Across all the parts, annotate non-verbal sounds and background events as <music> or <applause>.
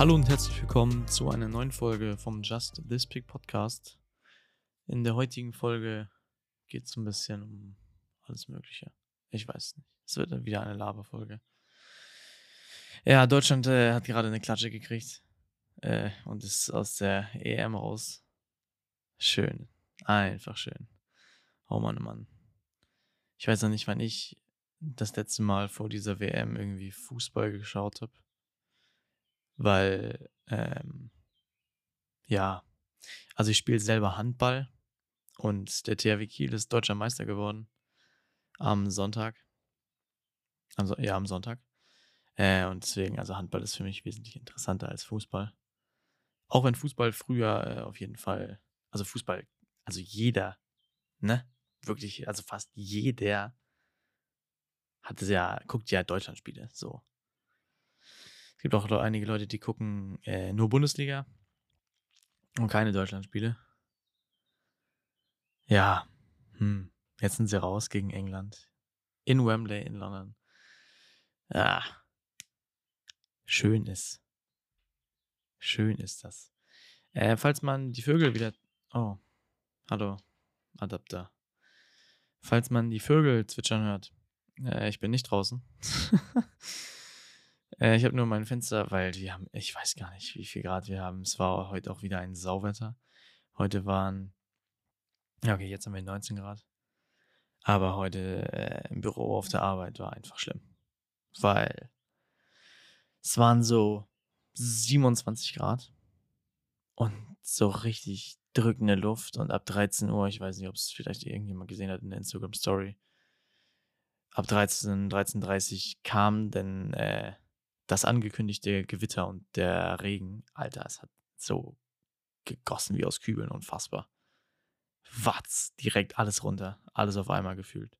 Hallo und herzlich willkommen zu einer neuen Folge vom Just This Pick Podcast. In der heutigen Folge geht es ein bisschen um alles Mögliche. Ich weiß nicht. Es wird wieder eine Laberfolge. Ja, Deutschland äh, hat gerade eine Klatsche gekriegt äh, und ist aus der EM raus. Schön. Einfach schön. Oh Mann, oh Mann. Ich weiß noch nicht, wann ich das letzte Mal vor dieser WM irgendwie Fußball geschaut habe weil, ähm, ja, also ich spiele selber Handball und der THW Kiel ist deutscher Meister geworden am Sonntag. Also, ja, am Sonntag. Äh, und deswegen, also Handball ist für mich wesentlich interessanter als Fußball. Auch wenn Fußball früher äh, auf jeden Fall, also Fußball, also jeder, ne? Wirklich, also fast jeder hat es ja, guckt ja Deutschlandspiele, so. Es gibt auch einige Leute, die gucken äh, nur Bundesliga und keine Deutschlandspiele. Ja, hm. jetzt sind sie raus gegen England. In Wembley in London. Ja, schön ist. Schön ist das. Äh, falls man die Vögel wieder. Oh, hallo, Adapter. Falls man die Vögel zwitschern hört. Äh, ich bin nicht draußen. <laughs> Äh, ich habe nur mein Fenster, weil wir haben, ich weiß gar nicht, wie viel Grad wir haben. Es war heute auch wieder ein Sauwetter. Heute waren, ja, okay, jetzt haben wir 19 Grad. Aber heute äh, im Büro auf der Arbeit war einfach schlimm. Weil es waren so 27 Grad und so richtig drückende Luft und ab 13 Uhr, ich weiß nicht, ob es vielleicht irgendjemand gesehen hat in der Instagram Story, ab 13, 13.30 kam denn äh, das angekündigte Gewitter und der Regen, Alter, es hat so gegossen wie aus Kübeln, unfassbar. Watz, direkt alles runter, alles auf einmal gefühlt.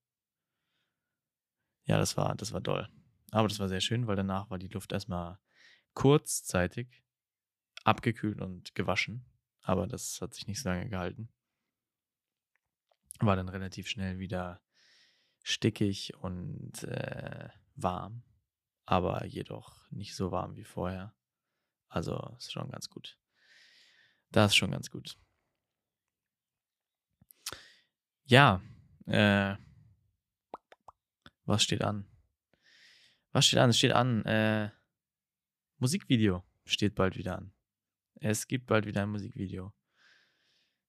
Ja, das war, das war doll. Aber das war sehr schön, weil danach war die Luft erstmal kurzzeitig abgekühlt und gewaschen. Aber das hat sich nicht so lange gehalten. War dann relativ schnell wieder stickig und äh, warm aber jedoch nicht so warm wie vorher. Also ist schon ganz gut. Das ist schon ganz gut. Ja, äh, was steht an? Was steht an? Es steht an, äh, Musikvideo steht bald wieder an. Es gibt bald wieder ein Musikvideo.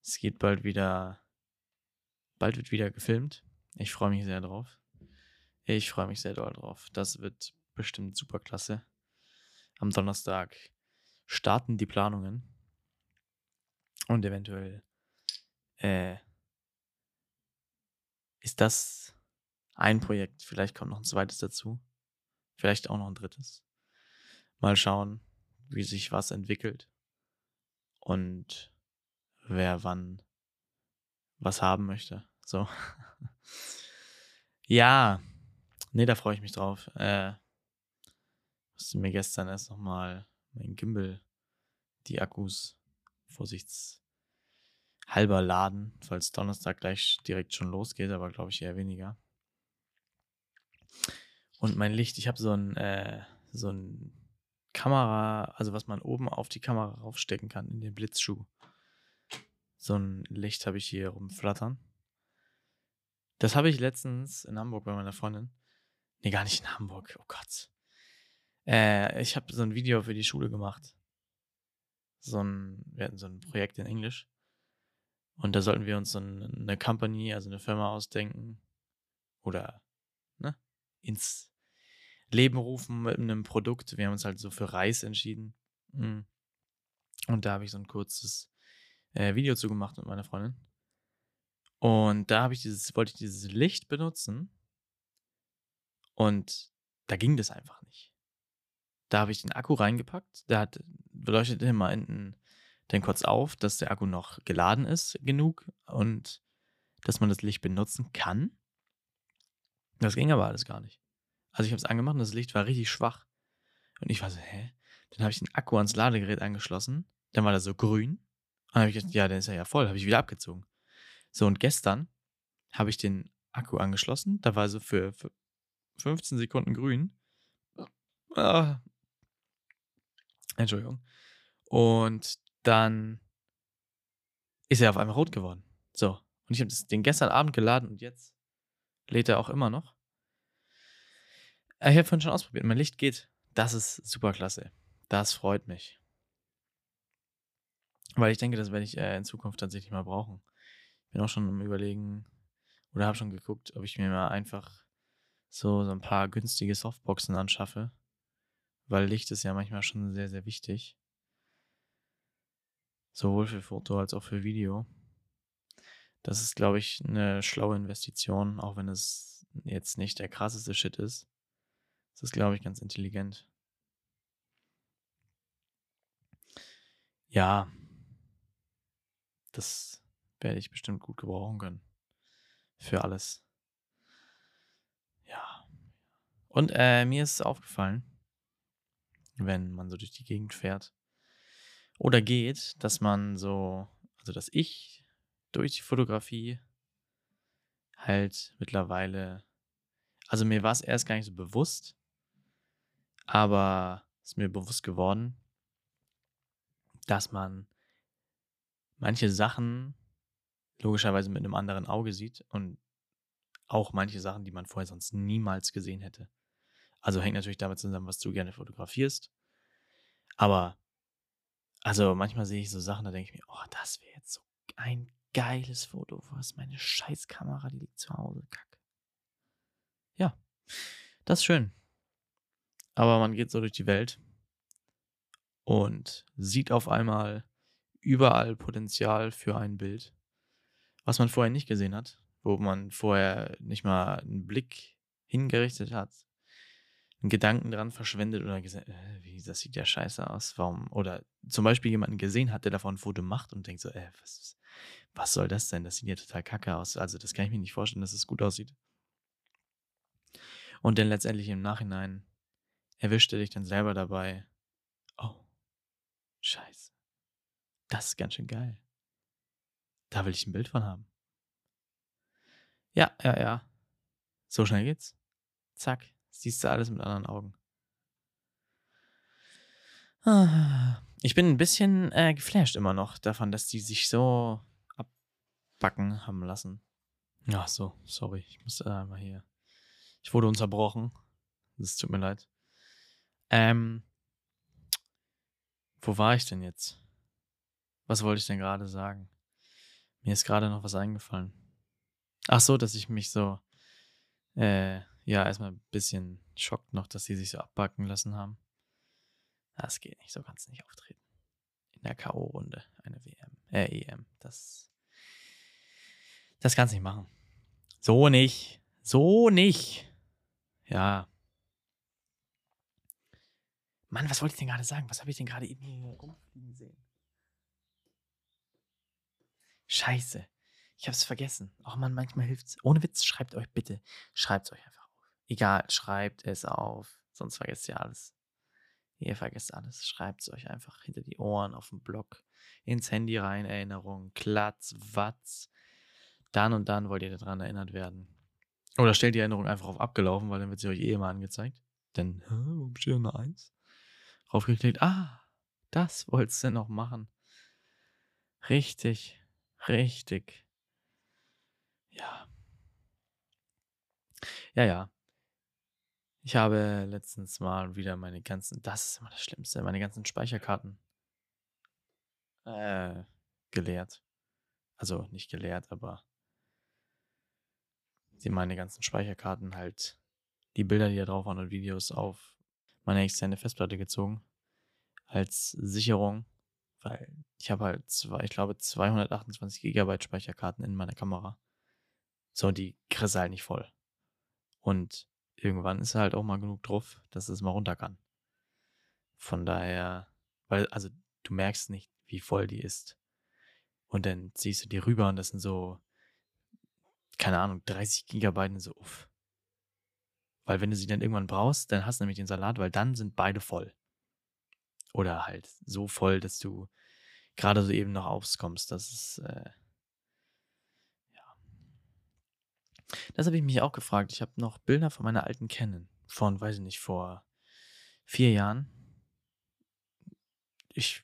Es geht bald wieder, bald wird wieder gefilmt. Ich freue mich sehr drauf. Ich freue mich sehr doll drauf. Das wird bestimmt super klasse. Am Donnerstag starten die Planungen und eventuell äh, ist das ein Projekt. Vielleicht kommt noch ein zweites dazu. Vielleicht auch noch ein drittes. Mal schauen, wie sich was entwickelt und wer wann was haben möchte. So. ja, nee, da freue ich mich drauf. Äh, musste mir gestern erst nochmal mein Gimbal, die Akkus vorsichtshalber laden, falls Donnerstag gleich direkt schon losgeht, aber glaube ich eher weniger. Und mein Licht, ich habe so ein, äh, so ein Kamera, also was man oben auf die Kamera raufstecken kann, in den Blitzschuh. So ein Licht habe ich hier rumflattern. Das habe ich letztens in Hamburg bei meiner Freundin. Nee, gar nicht in Hamburg. Oh Gott. Äh, ich habe so ein Video für die Schule gemacht. So ein, wir hatten so ein Projekt in Englisch. Und da sollten wir uns so eine Company, also eine Firma ausdenken. Oder, ne? Ins Leben rufen mit einem Produkt. Wir haben uns halt so für Reis entschieden. Mhm. Und da habe ich so ein kurzes äh, Video zu gemacht mit meiner Freundin. Und da habe ich dieses, wollte ich dieses Licht benutzen. Und da ging das einfach nicht. Da habe ich den Akku reingepackt. Der hat beleuchtet immer hinten dann kurz auf, dass der Akku noch geladen ist genug und dass man das Licht benutzen kann. Das ging aber alles gar nicht. Also ich habe es angemacht und das Licht war richtig schwach. Und ich war so, hä? Dann habe ich den Akku ans Ladegerät angeschlossen. Dann war der so grün. Und dann habe ich gedacht, ja, dann ist er ja voll. Habe ich wieder abgezogen. So, und gestern habe ich den Akku angeschlossen. Da war so für, für 15 Sekunden grün. Ah. Entschuldigung. Und dann ist er auf einmal rot geworden. So. Und ich habe den gestern Abend geladen und jetzt lädt er auch immer noch. Ich habe vorhin schon ausprobiert. Mein Licht geht. Das ist super klasse. Das freut mich. Weil ich denke, das werde ich äh, in Zukunft tatsächlich mal brauchen. Ich bin auch schon am Überlegen oder habe schon geguckt, ob ich mir mal einfach so, so ein paar günstige Softboxen anschaffe. Weil Licht ist ja manchmal schon sehr, sehr wichtig. Sowohl für Foto als auch für Video. Das ist, glaube ich, eine schlaue Investition, auch wenn es jetzt nicht der krasseste Shit ist. Das ist, glaube ich, ganz intelligent. Ja, das werde ich bestimmt gut gebrauchen können. Für alles. Ja. Und äh, mir ist aufgefallen, wenn man so durch die Gegend fährt oder geht, dass man so, also dass ich durch die Fotografie halt mittlerweile, also mir war es erst gar nicht so bewusst, aber ist mir bewusst geworden, dass man manche Sachen logischerweise mit einem anderen Auge sieht und auch manche Sachen, die man vorher sonst niemals gesehen hätte. Also hängt natürlich damit zusammen, was du gerne fotografierst. Aber, also manchmal sehe ich so Sachen, da denke ich mir, oh, das wäre jetzt so ein geiles Foto. Wo ist meine Scheißkamera? Die liegt zu Hause. Kacke. Ja, das ist schön. Aber man geht so durch die Welt und sieht auf einmal überall Potenzial für ein Bild, was man vorher nicht gesehen hat, wo man vorher nicht mal einen Blick hingerichtet hat, einen Gedanken dran verschwendet oder gesagt, äh, wie, das sieht ja scheiße aus, warum, oder zum Beispiel jemanden gesehen hat, der davon ein Foto macht und denkt so, äh, was, was soll das denn? Das sieht ja total kacke aus. Also das kann ich mir nicht vorstellen, dass es gut aussieht. Und dann letztendlich im Nachhinein erwischt er dich dann selber dabei. Oh, scheiße. Das ist ganz schön geil. Da will ich ein Bild von haben. Ja, ja, ja. So schnell geht's. Zack, siehst du alles mit anderen Augen. Ich bin ein bisschen äh, geflasht immer noch davon, dass die sich so abbacken haben lassen. Ach so, sorry, ich muss äh, mal hier. Ich wurde unterbrochen. Das tut mir leid. Ähm, wo war ich denn jetzt? Was wollte ich denn gerade sagen? Mir ist gerade noch was eingefallen. Ach so, dass ich mich so, äh, ja, erstmal ein bisschen schockt noch, dass sie sich so abbacken lassen haben. Das geht nicht, so kannst du nicht auftreten. In der K.O.-Runde eine WM, äh, EM. Das, das kannst du nicht machen. So nicht. So nicht. Ja, Mann, was wollte ich denn gerade sagen? Was habe ich denn gerade eben hier rumfliegen sehen? Scheiße. Ich habe es vergessen. Ach man, manchmal hilft es. Ohne Witz, schreibt euch bitte. Schreibt es euch einfach auf. Egal, schreibt es auf. Sonst vergesst ihr alles. Ihr vergesst alles. Schreibt es euch einfach hinter die Ohren, auf dem Blog, ins Handy rein, Erinnerungen, Klatz, Watz. Dann und dann wollt ihr daran erinnert werden. Oder stellt die Erinnerung einfach auf abgelaufen, weil dann wird sie euch eh immer angezeigt. Denn, hä, warum steht eine Eins? Draufgeklickt. Ah, das wolltest du noch machen. Richtig, richtig. Ja. Ja, ja. Ich habe letztens mal wieder meine ganzen, das ist immer das Schlimmste, meine ganzen Speicherkarten äh, geleert. Also nicht geleert, aber sie meine ganzen Speicherkarten halt die Bilder, die da drauf waren und Videos auf meine externe Festplatte gezogen als Sicherung, weil ich habe halt zwei, ich glaube 228 Gigabyte Speicherkarten in meiner Kamera. So, die kriegst halt nicht voll. Und irgendwann ist halt auch mal genug drauf, dass es mal runter kann. Von daher, weil, also du merkst nicht, wie voll die ist. Und dann ziehst du die rüber und das sind so, keine Ahnung, 30 Gigabyte und so, uff. Weil wenn du sie dann irgendwann brauchst, dann hast du nämlich den Salat, weil dann sind beide voll. Oder halt so voll, dass du gerade so eben noch auskommst. Das ist, äh, ja. Das habe ich mich auch gefragt. Ich habe noch Bilder von meiner alten Canon von, weiß ich nicht, vor vier Jahren. Ich,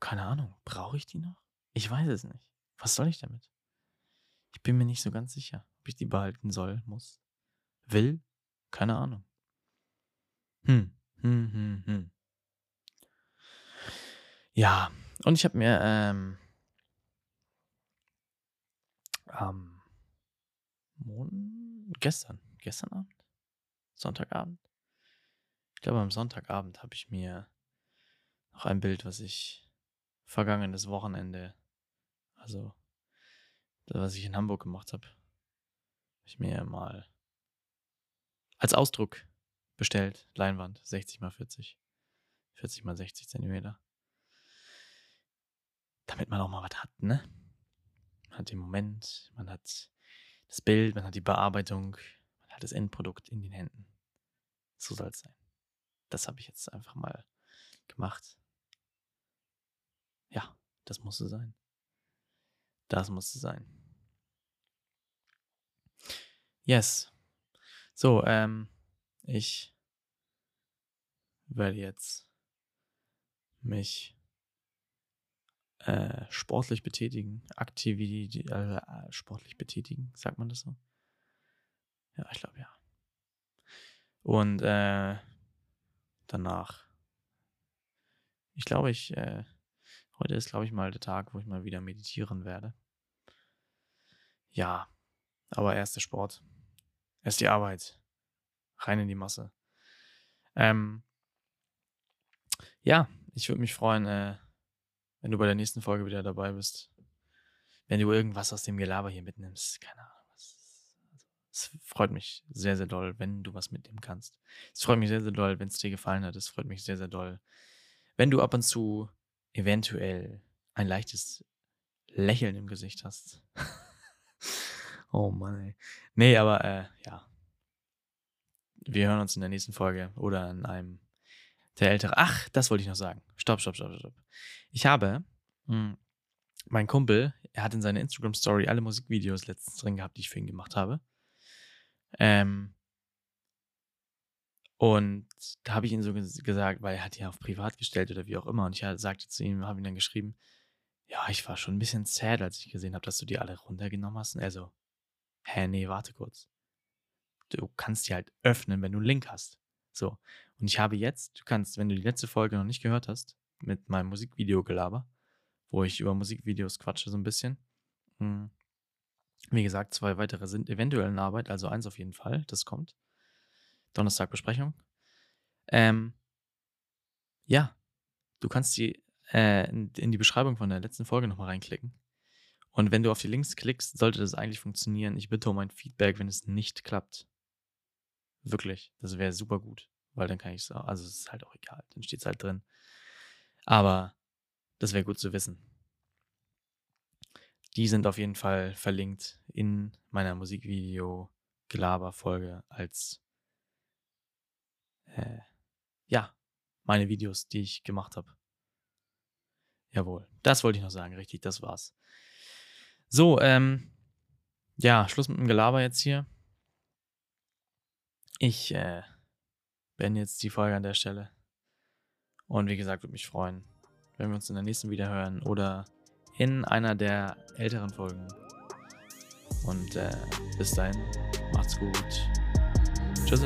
keine Ahnung, brauche ich die noch? Ich weiß es nicht. Was soll ich damit? Ich bin mir nicht so ganz sicher, ob ich die behalten soll, muss, will. Keine Ahnung. Hm, hm, hm, hm. Ja, und ich habe mir ähm, am Mon gestern, gestern Abend, Sonntagabend, ich glaube am Sonntagabend habe ich mir noch ein Bild, was ich vergangenes Wochenende, also was ich in Hamburg gemacht habe ich mir mal als Ausdruck bestellt, Leinwand, 60 mal 40, 40 mal 60 Zentimeter. Damit man auch mal was hat, ne? Man hat den Moment, man hat das Bild, man hat die Bearbeitung, man hat das Endprodukt in den Händen. So soll es sein. Das habe ich jetzt einfach mal gemacht. Ja, das musste sein. Das musste sein. Yes. So, ähm, ich werde jetzt mich äh, sportlich betätigen, Aktivität, äh, sportlich betätigen, sagt man das so? Ja, ich glaube ja. Und äh, danach, ich glaube, ich, äh, heute ist, glaube ich, mal der Tag, wo ich mal wieder meditieren werde. Ja, aber erst der Sport, erst die Arbeit, rein in die Masse. Ähm, ja, ich würde mich freuen, äh, wenn du bei der nächsten Folge wieder dabei bist. Wenn du irgendwas aus dem Gelaber hier mitnimmst. Keine Ahnung. Es freut mich sehr, sehr doll, wenn du was mitnehmen kannst. Es freut mich sehr, sehr doll, wenn es dir gefallen hat. Es freut mich sehr, sehr doll, wenn du ab und zu eventuell ein leichtes Lächeln im Gesicht hast. <laughs> oh Mann, ey. Nee, aber äh, ja. Wir hören uns in der nächsten Folge oder in einem der ältere. Ach, das wollte ich noch sagen. Stopp, stopp, stopp, stopp. Ich habe, mh, hm, mein Kumpel, er hat in seiner Instagram-Story alle Musikvideos letztens drin gehabt, die ich für ihn gemacht habe. Ähm, und da habe ich ihn so gesagt, weil er hat die auf privat gestellt oder wie auch immer. Und ich sagte zu ihm, habe ihm dann geschrieben, ja, ich war schon ein bisschen sad, als ich gesehen habe, dass du die alle runtergenommen hast. Und er so, hä, nee, warte kurz. Du kannst die halt öffnen, wenn du einen Link hast. So. Und ich habe jetzt, du kannst, wenn du die letzte Folge noch nicht gehört hast, mit meinem Musikvideo-Gelaber, wo ich über Musikvideos quatsche so ein bisschen. Hm. Wie gesagt, zwei weitere sind eventuell in Arbeit, also eins auf jeden Fall, das kommt. Donnerstag Besprechung. Ähm, ja, du kannst die äh, in, in, die Beschreibung von der letzten Folge nochmal reinklicken. Und wenn du auf die Links klickst, sollte das eigentlich funktionieren. Ich bitte um ein Feedback, wenn es nicht klappt. Wirklich, das wäre super gut, weil dann kann ich es auch, also es ist halt auch egal, dann steht es halt drin. Aber das wäre gut zu wissen. Die sind auf jeden Fall verlinkt in meiner Musikvideo-Gelaber-Folge als äh, ja, meine Videos, die ich gemacht habe. Jawohl, das wollte ich noch sagen, richtig, das war's. So, ähm, ja, Schluss mit dem Gelaber jetzt hier. Ich äh, beende jetzt die Folge an der Stelle. Und wie gesagt, würde mich freuen, wenn wir uns in der nächsten wieder hören oder in einer der älteren Folgen. Und äh, bis dahin, macht's gut. Tschüss.